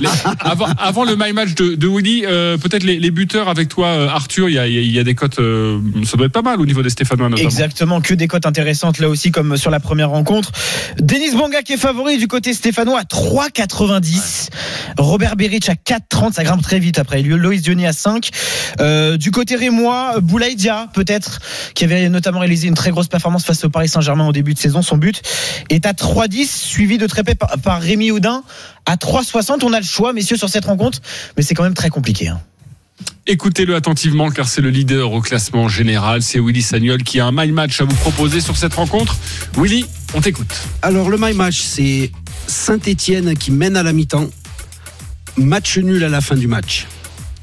Les- avant, avant le my match de, de Willy, euh, peut-être les, les buteurs avec toi, euh, Arthur, il y a, des cotes, euh, ça doit être pas mal au niveau des Stéphanois. Exactement, que des cotes intéressantes là aussi comme sur la première rencontre. Denis Banga qui est favori du côté stéphanois à 3,90. Robert Beric à 4,30, ça grimpe très vite après. Loïs Diony à 5. Euh, du côté rémois, Boulaïdia peut-être, qui avait notamment réalisé une très grosse performance face au Paris Saint-Germain au début de saison. Son but est à 3,10, suivi de très par, par Rémi Houdin à 3,60. On a le choix, messieurs, sur cette rencontre, mais c'est quand même très compliqué. hein. Écoutez-le attentivement car c'est le leader au classement général. C'est Willy Sagnol qui a un my match à vous proposer sur cette rencontre. Willy, on t'écoute. Alors, le my match, c'est Saint-Etienne qui mène à la mi-temps. Match nul à la fin du match.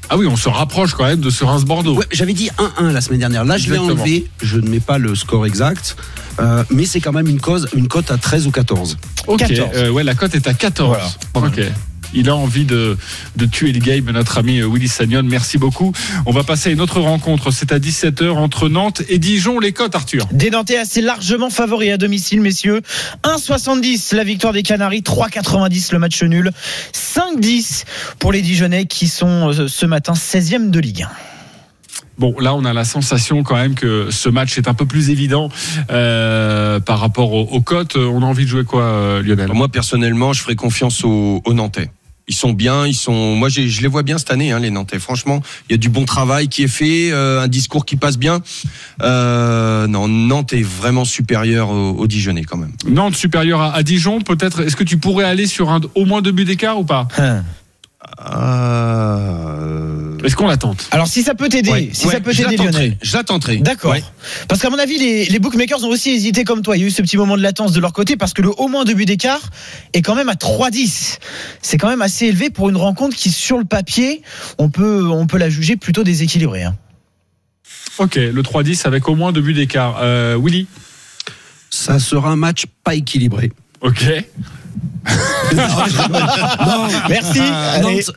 Ah oui, on se rapproche quand même de ce Reims-Bordeaux. Ouais, j'avais dit 1-1 la semaine dernière. Là, je l'ai enlevé. Je ne mets pas le score exact. Euh, mais c'est quand même une cause, une cote à 13 ou 14. Ok, 14. euh, ouais, la cote est à 14. Ok. Il a envie de, de tuer le game, notre ami Willy Sagnon. Merci beaucoup. On va passer à une autre rencontre. C'est à 17h entre Nantes et Dijon. Les cotes, Arthur. Des assez largement favoris à domicile, messieurs. 1,70 la victoire des Canaries, 3,90 le match nul, 5,10 pour les Dijonais qui sont euh, ce matin 16e de Ligue 1. Bon, là, on a la sensation quand même que ce match est un peu plus évident euh, par rapport aux, aux cotes. On a envie de jouer quoi, euh, Lionel? Moi, personnellement, je ferai confiance aux, aux Nantais. Ils sont bien, ils sont. Moi, j'ai- je les vois bien cette année, hein, les Nantais. Franchement, il y a du bon travail qui est fait, euh, un discours qui passe bien. Euh, non, Nantes est vraiment supérieur aux, aux Dijonnais quand même. Nantes supérieur à, à Dijon, peut-être. Est-ce que tu pourrais aller sur un, au moins deux buts d'écart ou pas? Euh, Est-ce qu'on la tente Alors si ça peut t'aider, Ouais, si ouais, ça peut je la t'aider Lionel. Je la tenterai. D'accord. Ouais. Parce qu'à mon avis, les, les bookmakers ont aussi hésité comme toi. Il y a eu ce petit moment de latence de leur côté parce que le au moins deux buts d'écart est quand même à 3-10. C'est quand même assez élevé pour une rencontre qui, sur le papier, on peut, on peut la juger plutôt déséquilibrée. hein. Ok, le 3-10 avec au moins deux buts d'écart. Euh, Willy Ça sera un match pas équilibré. Ok. Non, Merci.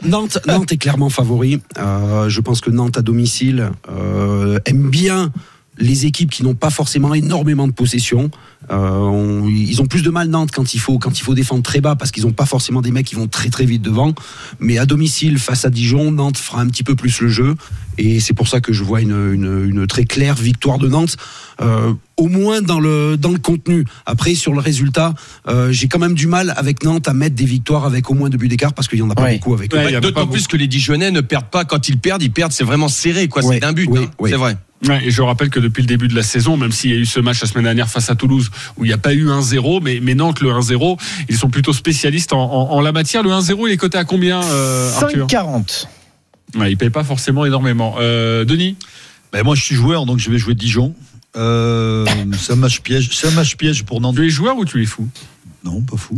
Nantes, Nantes est clairement favori. Euh, je pense que Nantes à domicile euh, aime bien les équipes qui n'ont pas forcément énormément de possession. Euh, on- ils ont plus de mal Nantes quand il faut quand il faut défendre très bas parce qu'ils n'ont pas forcément des mecs qui vont très très vite devant. Mais à domicile face à Dijon, Nantes fera un petit peu plus le jeu et c'est pour ça que je vois une, une, une très claire victoire de Nantes. euh, au moins dans le dans le contenu. Après sur le résultat, euh, j'ai quand même du mal avec Nantes à mettre des victoires avec au moins deux buts d'écart parce qu'il y en a pas Ouais. beaucoup avec. eux. Ouais, D'autant beaucoup. plus que les Dijonnais ne perdent pas quand ils perdent, ils perdent, c'est vraiment serré, quoi. Ouais, C'est d'un but, hein. c'est vrai. Ouais, et je rappelle que depuis le début de la saison, même s'il y a eu ce match la semaine dernière face à Toulouse, où il n'y a pas eu un 0 mais, mais Nantes, le 1-0, ils sont plutôt spécialistes en, en- en la matière. Le 1-0, il est coté à combien, euh, Arthur 5,40. ouais, Il paye pas forcément énormément. Euh, Denis Ben, moi, je suis joueur, donc je vais jouer Dijon. Euh, c'est un match piège. C'est un match piège pour Nantes. Tu es joueur ou tu es fou Non, pas fou.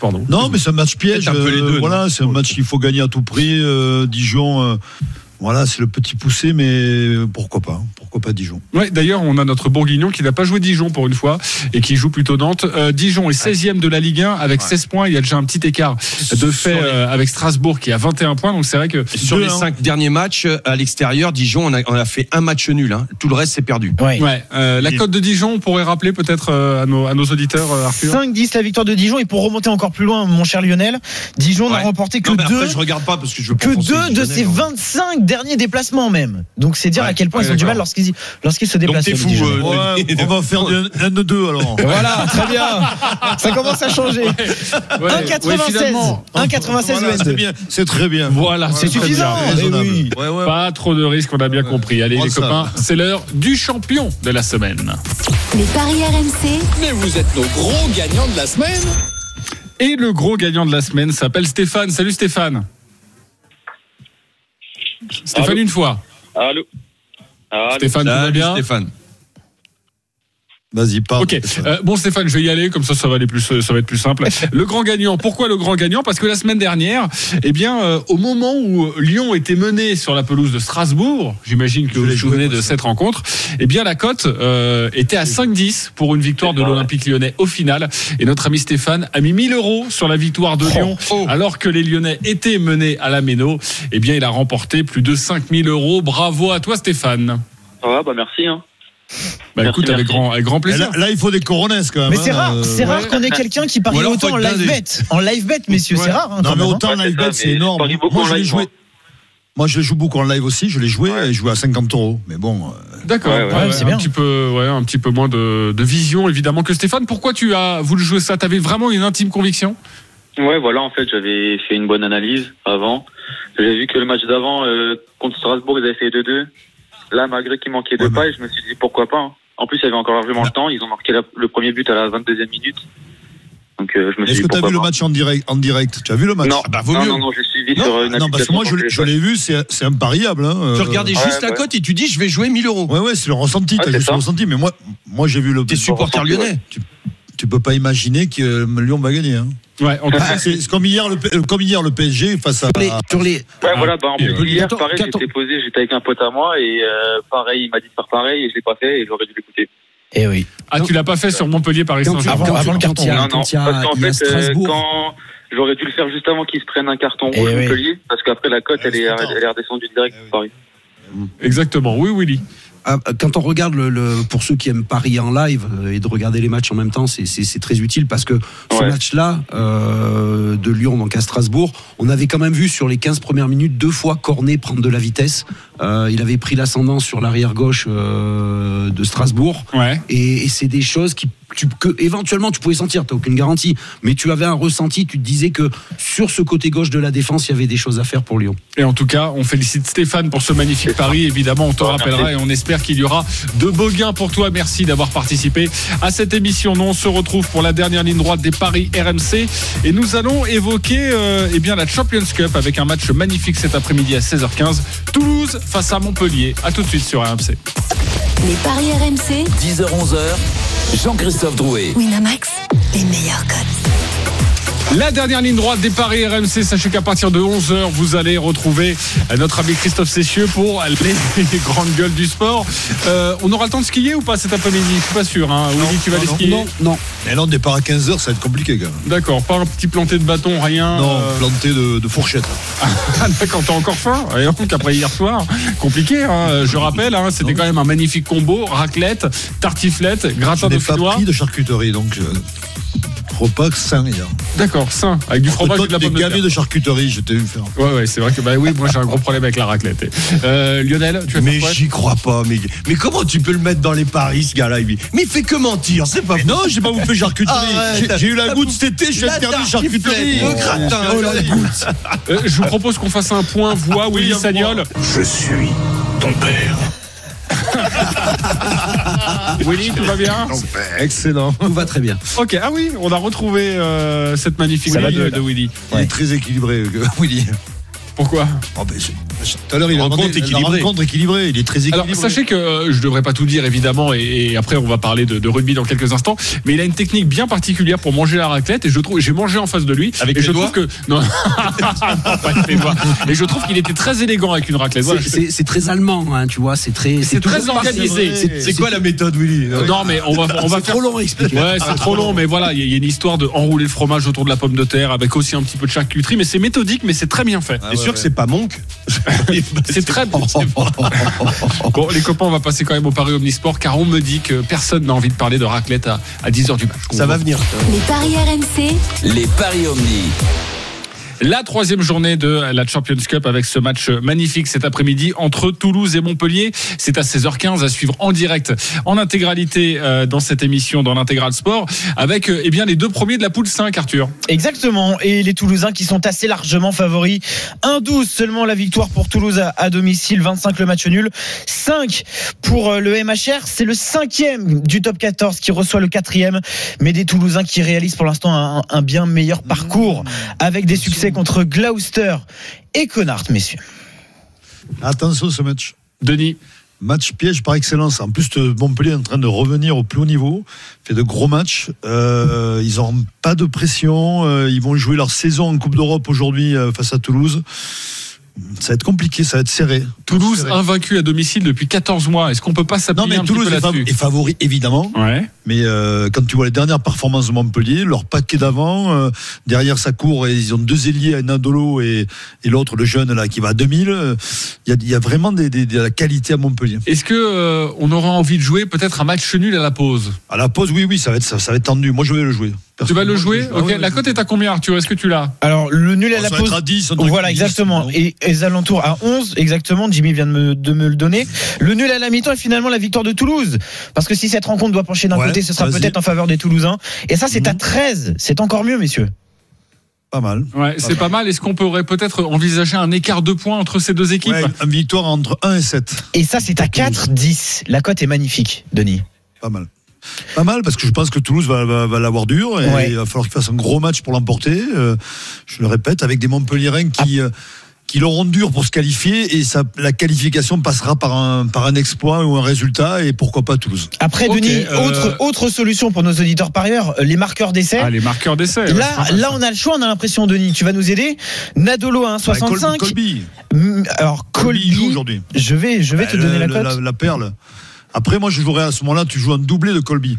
Pardon. Non, mais c'est un match piège. Un peu les euh, deux, voilà, c'est un match qu'il faut gagner à tout prix. Euh, Dijon, euh, voilà, c'est le petit poussé, mais pourquoi pas Pourquoi pas Dijon Ouais, d'ailleurs, on a notre Bourguignon qui n'a pas joué Dijon pour une fois et qui joue plutôt Nantes. Euh, Dijon est 16e de la Ligue 1 avec 16 points. Il y a déjà un petit écart de fait euh, avec Strasbourg qui a 21 points. Donc c'est vrai que Et sur les hein. cinq derniers matchs euh, à l'extérieur, Dijon, on a, on a fait un match nul. Hein. Tout le reste, c'est perdu. Ouais. Ouais, euh, la cote de Dijon, on pourrait rappeler peut-être à, nos, à nos auditeurs, euh, Arthur? 5-10 la victoire de Dijon et pour remonter encore plus loin, mon cher Lionel, Dijon n'a Ouais. remporté que Non, mais après, deux, je regarde pas parce que je veux pas que offenser les deux de ses non. 25 derniers déplacements même. Donc c'est dire Ouais. à quel point Ouais, ils ont du mal lorsqu'ils lorsqu'ils se déplacent. les fou, euh, Ouais. On va faire 1 de 2 alors. *laughs* Voilà, très bien. Ça commence à changer. Ouais, 1,96. ouais, finalement. 1,96 Voilà, c'est bien, c'est très bien. Voilà, C'est suffisant. raisonnable. oui. Ouais, ouais. Pas trop de risques, on a bien compris. Allez, les copains, c'est l'heure du champion de la semaine. Les paris RMC, Mais vous êtes nos gros gagnants de la semaine. Et le gros gagnant de la semaine s'appelle Stéphane. Salut Stéphane. Stéphane, Allô une fois. Allô Allô Stéphane, tout va Salut, bien Stéphane. Vas-y, parle. Ok. Euh, bon Stéphane, je vais y aller comme ça, ça va aller plus, ça va être plus simple. *laughs* Le grand gagnant. Pourquoi le grand gagnant? Parce que la semaine dernière, eh bien, euh, au moment où Lyon était mené sur la pelouse de Strasbourg, j'imagine que Je vous vous souvenez de cette rencontre. Eh bien, la cote euh, était à 5-10 pour une victoire de l'Olympique Lyonnais au final. Et notre ami Stéphane a mis 1000 euros sur la victoire de Lyon, oh. alors que les Lyonnais étaient menés à la Méno. Eh bien, il a remporté plus de 5000 euros. Bravo à toi, Stéphane. Ouais, bah merci. Hein. Bah, Merci, écoute, avec grand, avec grand Et plaisir. Là, là, il faut des coronesses quand même. Mais c'est hein, rare, euh, c'est rare qu'on ait quelqu'un qui parie autant en live bet. En live bet, messieurs, c'est rare. hein, Non, mais même, hein. autant en live bet, c'est énorme. Moi, je l'ai joué. moi. Moi, je joue beaucoup en live aussi. Je l'ai joué et je jouais à 50 euros. Mais bon, euh, D'accord, Ouais, ouais, ouais, ouais, c'est un bien. petit peu, ouais, un petit peu moins de, de vision évidemment que Stéphane. Pourquoi tu as voulu jouer ça? T'avais vraiment une intime conviction? Ouais, voilà, en fait, j'avais fait une bonne analyse avant. J'ai vu que le match d'avant, euh, contre Strasbourg, ils avaient fait 2-2. Là, malgré qu'il manquait deux Ouais, mais- pailles, je me suis dit pourquoi pas. hein. En plus, il y avait encore largement le temps. Ils ont marqué la- le premier but à la 22e minute. Donc, euh, je me suis est-ce dit que tu as vu le pas. match en direct, en direct? Tu as vu le match? Non, Ah bah, vaut non, mieux. non, non, j'ai suivi Non, sur une non, parce que moi, je, l'ai- je téléphone. l'ai vu, c'est c'est impariable. Hein, Tu euh, regardais ouais, juste la cote et tu dis je vais jouer 1000 euros. Ouais, ouais, c'est le ressenti. T'as c'est juste le ressenti. Mais moi, moi j'ai vu le. T'es supporter lyonnais. Tu, tu peux pas imaginer que euh, Lyon va gagner. Hein. Ouais, en tout cas, Ah, c'est c'est comme hier, le, P- euh, comme hier le PSG face à. Sur les, sur les- Ouais, voilà, bah, en plus, euh, hier, pareil, j'étais posé, j'étais avec un pote à moi, et euh, pareil, il m'a dit de faire pareil, et je l'ai pas fait, et j'aurais dû l'écouter. Eh oui. Ah, tu l'as pas fait sur Montpellier Paris Saint-Germain avant le carton. a- Non, non, parce qu'en fait, euh, Strasbourg. quand j'aurais dû le faire juste avant qu'ils se prennent un carton Eh rouge oui. Montpellier, parce qu'après la cote, elle est, elle est redescendue direct pour Paris. Exactement. Oui, Willy. Ah, Quand on regarde le, le- pour ceux qui aiment parier en live euh, et de regarder les matchs en même temps, c'est- très utile parce que ce Ouais. match-là euh, de Lyon donc à Strasbourg, on avait quand même vu sur les 15 premières minutes deux fois Cornet prendre de la vitesse. Euh, il avait pris l'ascendant sur l'arrière gauche euh, de Strasbourg Ouais. et, et c'est des choses qui tu, que éventuellement tu pouvais sentir, t'as aucune garantie, mais tu avais un ressenti, tu te disais que sur ce côté gauche de la défense, il y avait des choses à faire pour Lyon. Et en tout cas, on félicite Stéphane pour ce magnifique pari. Évidemment, on te rappellera merci. et on espère qu'il y aura de beaux gains pour toi. Merci d'avoir participé à cette émission. Nous, on se retrouve pour la dernière ligne droite des paris RMC et nous allons évoquer euh, eh bien la Champions Cup avec un match magnifique cet après-midi à 16h15. Toulouse face à Montpellier. À tout de suite sur RMC. Les paris RMC. 10h-11h, Jean-Christophe Drouet. Winamax, les meilleurs codes. La dernière ligne droite des paris RMC, sachez qu'à partir de 11h, vous allez retrouver euh, notre ami Christophe Cessieux pour *laughs* les grandes gueules du sport. Euh, on aura le temps de skier ou pas cet après-midi? Je suis pas sûr. Hein. Willy, tu vas aller skier? Non, non. Et là, on départ à 15h, ça va être compliqué quand même. D'accord, pas un petit planté de bâton, rien. Non, euh, planté de, de fourchette. *laughs* Ah, d'accord, t'as encore faim Et donc après hier soir, compliqué. Hein. Je rappelle, hein, c'était quand même un magnifique combo raclette, tartiflette, gratin de pas pris de charcuterie, donc euh, repas sain hier. D'accord, sain, avec du fromage et de la des pomme de de charcuterie, je t'ai vu faire. Ouais, ouais, c'est vrai que bah oui, moi j'ai un gros problème avec la raclette. Euh, Lionel, tu vas Mais j'y crois pas, mais, mais comment tu peux le mettre dans les paris, ce gars-là? Mais il fait que mentir, c'est pas Non, j'ai pas bouffé charcuterie. Arrête. J'ai- J'ai eu la goutte cet été, je suis La interdit charcuterie. le gratin, Oh, la goutte. Euh, je vous propose qu'on fasse un point voix Willy Sagnol. Je suis ton père. *laughs* Willy, tout va bien Excellent. Tout va très bien. Ok, ah oui, on a retrouvé euh, cette magnifique Ça va ligne mieux, de. Willy. Il est très équilibré, euh, Willy. Pourquoi Oh, ben, tout à l'heure, il a Rencontre demandé la équilibrée. rencontre équilibrée. Il est très équilibré. Alors sachez que euh, je devrais pas tout dire évidemment et, et après on va parler de, de rugby dans quelques instants mais il a une technique bien particulière pour manger la raclette et je trouve j'ai mangé en face de lui Avec et les je doigts trouve que non, *laughs* non, pas avec les doigts et je trouve qu'il était très élégant avec une raclette Voilà, C'est- je- C'est c'est très allemand, hein, tu vois, c'est très. c'est très organisé c'est- C'est quoi la méthode, Willy? Non mais on va on va C'est faire trop long à expliquer. Ouais, c'est trop long, mais voilà, il y, a- il y a une histoire de enrouler le fromage autour de la pomme de terre avec aussi un petit peu de charcuterie, mais c'est méthodique, mais c'est très bien fait. T'es sûr que c'est pas Monk *laughs* C'est très bon. *laughs* Bon, les copains, on va passer quand même au Paris Omnisport car on me dit que personne n'a envie de parler de raclette à, à 10h du match. Ça va venir. Les paris RMC. Les paris Omni. La troisième journée de la Champions Cup avec ce match magnifique cet après-midi entre Toulouse et Montpellier. C'est à 16h15 à suivre en direct, en intégralité euh, dans cette émission, dans l'intégral sport, avec euh, eh bien les deux premiers de la poule 5, Arthur. Exactement. Et les Toulousains qui sont assez largement favoris. 1-12 seulement la victoire pour Toulouse à, domicile, 25 le match nul. 5 pour euh, le MHR. C'est le cinquième du top 14 qui reçoit le quatrième. Mais des Toulousains qui réalisent pour l'instant un bien meilleur parcours avec des succès contre Gloucester et Connard, messieurs. Attention ce match. Denis. Match piège par excellence. En plus, euh, Montpellier est en train de revenir au plus haut niveau, fait de gros matchs. Euh, ils n'ont pas de pression. euh, ils vont jouer leur saison en Coupe d'Europe aujourd'hui face à Toulouse. Ça va être compliqué, ça va être serré. Toulouse Serré. invaincu à domicile depuis 14 mois. Est-ce qu'on peut pas Non, s'appuyer mais un petit Toulouse peu est, fav- est favori, évidemment. Ouais. Mais euh, quand tu vois les dernières performances de Montpellier, leur paquet d'avant, euh, derrière ça court, et ils ont deux ailiers, Nadolo et, et l'autre, le jeune là, qui va à 2000. euh, Il y, a, il y a vraiment des, des- de la qualité à Montpellier. Est-ce que on aura envie de jouer peut-être un match nul à la pause? À la pause, oui, oui, ça va être, ça, ça va être tendu. Moi, je vais le jouer. Tu vas le jouer Ah Ok. ouais, la cote est à combien, Arthur Est-ce que tu l'as Alors, le nul à Oh, la pause. à 10, un truc Voilà, 10, exactement. Et les alentours à 11, exactement. Jimmy vient de me, de me le donner. Le nul à la mi-temps est finalement la victoire de Toulouse. Parce que si cette rencontre doit pencher d'un Ouais, côté, ce sera peut-être en faveur des Toulousains. Et ça, c'est à 13. C'est encore mieux, messieurs. Pas mal. Ouais, c'est pas mal. Est-ce qu'on pourrait peut-être envisager un écart de points entre ces deux équipes Ouais, une victoire entre 1 et 7. Et ça, c'est à 4, 10. La cote est magnifique, Denis. Pas mal. Pas mal parce que je pense que Toulouse va, va, va l'avoir dur et Ouais. il va falloir qu'il fasse un gros match pour l'emporter. Euh, je le répète, avec des Montpellierins qui, euh, qui l'auront dur pour se qualifier et ça, la qualification passera par un, par un exploit ou un résultat et pourquoi pas Toulouse. Après, Denis, euh, autre, autre solution pour nos auditeurs par ailleurs, les marqueurs d'essai. Ah, les marqueurs d'essai. ouais, Là, là, on a le choix, on a l'impression, Denis. Tu vas nous aider. Nadolo à Ouais, Col- 1,65. Colby, Alors, Colby, Colby, aujourd'hui. je vais, je vais te Bah, donner la cote. La, la perle. Après, moi, je jouerais à ce moment-là, tu joues un doublé de Colby.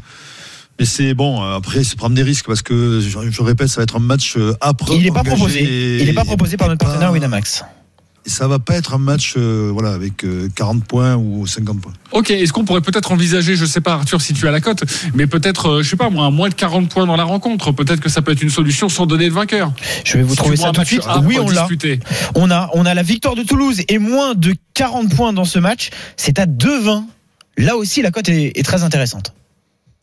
Mais c'est bon, euh, après, c'est prendre des risques parce que, je, je répète, ça va être un match euh, âpre. Il n'est pas proposé. et- Il n'est pas proposé par notre partenaire pas- Winamax. et ça va pas être un match euh, voilà, avec euh, 40 points ou 50 points. Ok, est-ce qu'on pourrait peut-être envisager, je sais pas Arthur si tu as la cote, mais peut-être, euh, je sais pas moi, un moins de 40 points dans la rencontre, peut-être que ça peut être une solution sans donner de vainqueur. Je vais vous Si trouver ça tout de match suite. Oui, on l'a. On a, on a la victoire de Toulouse et moins de 40 points dans ce match. C'est à 2,20. Là aussi, la cote est, est très intéressante.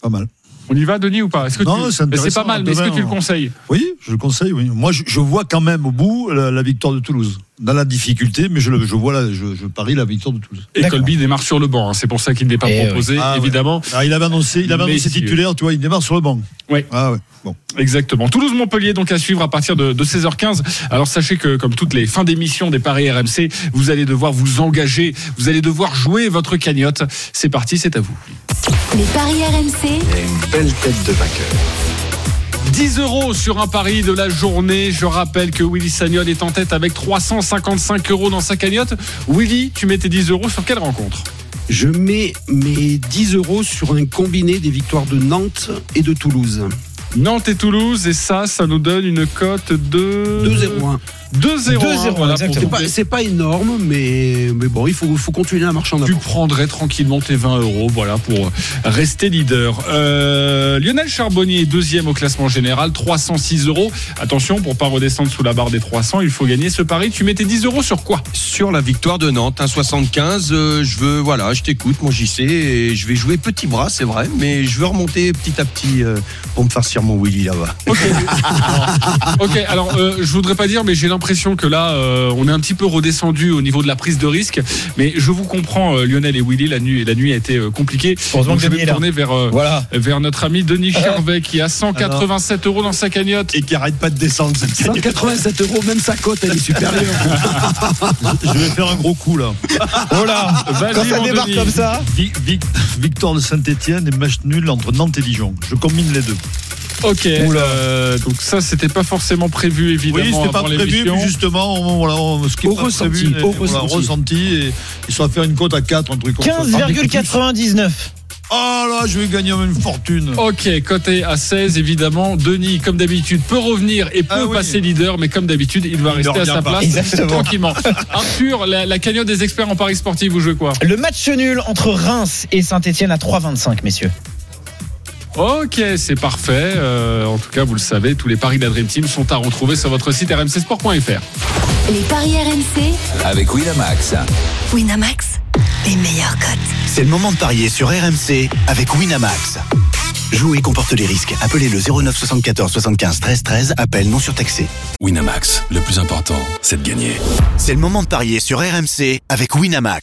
Pas mal. On y va, Denis, ou pas Est-ce que Non, tu... c'est pas mal, mais est-ce que tu le on- conseilles? Oui, je le conseille, oui. Moi, je, je vois quand même au bout la, la victoire de Toulouse. Dans la difficulté, mais je, le- je vois là, je, je parie la victoire de Toulouse. Et Colby démarre sur le banc, hein, c'est pour ça qu'il n'est pas Eh proposé, Ah, ouais. évidemment. Ah, il avait annoncé, il avait annoncé titulaire, tu vois, il démarre sur le banc. Oui. Ah ouais. Bon. Exactement. Toulouse-Montpellier, donc à suivre à partir de, de 16h15. Alors sachez que, comme toutes les fins d'émission des paris RMC, vous allez devoir vous engager, vous allez devoir jouer votre cagnotte. C'est parti, c'est à vous. Les paris RMC, une belle tête de vainqueur. 10 euros sur un pari de la journée. Je rappelle que Willy Sagnol est en tête avec 355 euros dans sa cagnotte. Willy, tu mets tes 10 euros sur quelle rencontre? Je mets mes 10 euros sur un combiné des victoires de Nantes et de Toulouse. Nantes et Toulouse, et ça, ça nous donne une cote de 2-0-1. 2-0. 2-0, voilà, C'est pas, c'est pas énorme, mais, mais bon, il faut, faut continuer à marcher en Tu avant. prendrais tranquillement tes 20 euros, voilà, pour rester leader. Euh, Lionel Charbonnier est deuxième au classement général, 306 euros. Attention, pour pas redescendre sous la barre des 300, il faut gagner ce pari. Tu mets tes 10 euros sur quoi? Sur la victoire de Nantes, 1,75, euh, je veux, voilà, je t'écoute, mon JC, et je vais jouer petit bras, c'est vrai, mais je veux remonter petit à petit euh, pour me mon Willy là-bas. Ok. Alors, euh, je voudrais pas dire, mais j'ai l'impression que là, euh, on est un petit peu redescendu au niveau de la prise de risque. Mais je vous comprends, euh, Lionel et Willy. La nuit, la nuit a été euh, compliquée. Heureusement Donc, que je Denis vais me tourner vers euh, Voilà. vers notre ami Denis Charvet qui a 187 euros dans sa cagnotte. Et qui arrête pas de descendre cette cagnotte. 187 euros, même sa cote, elle est supérieure. Je vais faire un gros coup là. Oh là Vas-y, Quand ça débarque Denis. comme ça. Vi- vi- victoire de Saint-Etienne et match nul entre Nantes et Dijon. Je combine les deux. Ok. euh, donc ça, c'était pas forcément prévu, évidemment. Oui, c'était pas prévu, mais justement, on- voilà, on- ce qui est Au pas ressenti, prévu, au voilà, ressenti. ressenti, et il soit faire une cote à 4, un truc comme ça. 15,99. Oh là, je vais gagner une fortune. Ok, côté à 16, évidemment. Denis, comme d'habitude, peut revenir et peut Ah oui. passer leader, mais comme d'habitude, il va Il rester à sa pas. place Exactement. tranquillement. Arthur, la, la cagnotte des experts en paris sportif, vous jouez quoi? Le match nul entre Reims et Saint-Etienne à 3,25, messieurs. Ok, c'est parfait. Euh, en tout cas, vous le savez, tous les paris de la Dream Team sont à retrouver sur votre site rmcsport.fr. les paris RMC, Avec Winamax. Winamax, les meilleurs cotes. C'est le moment de parier sur RMC avec Winamax. Jouer comporte les risques. Appelez le 09 74 75 13 13. Appel non surtaxé. Winamax, le plus important, c'est de gagner. C'est le moment de parier sur RMC avec Winamax.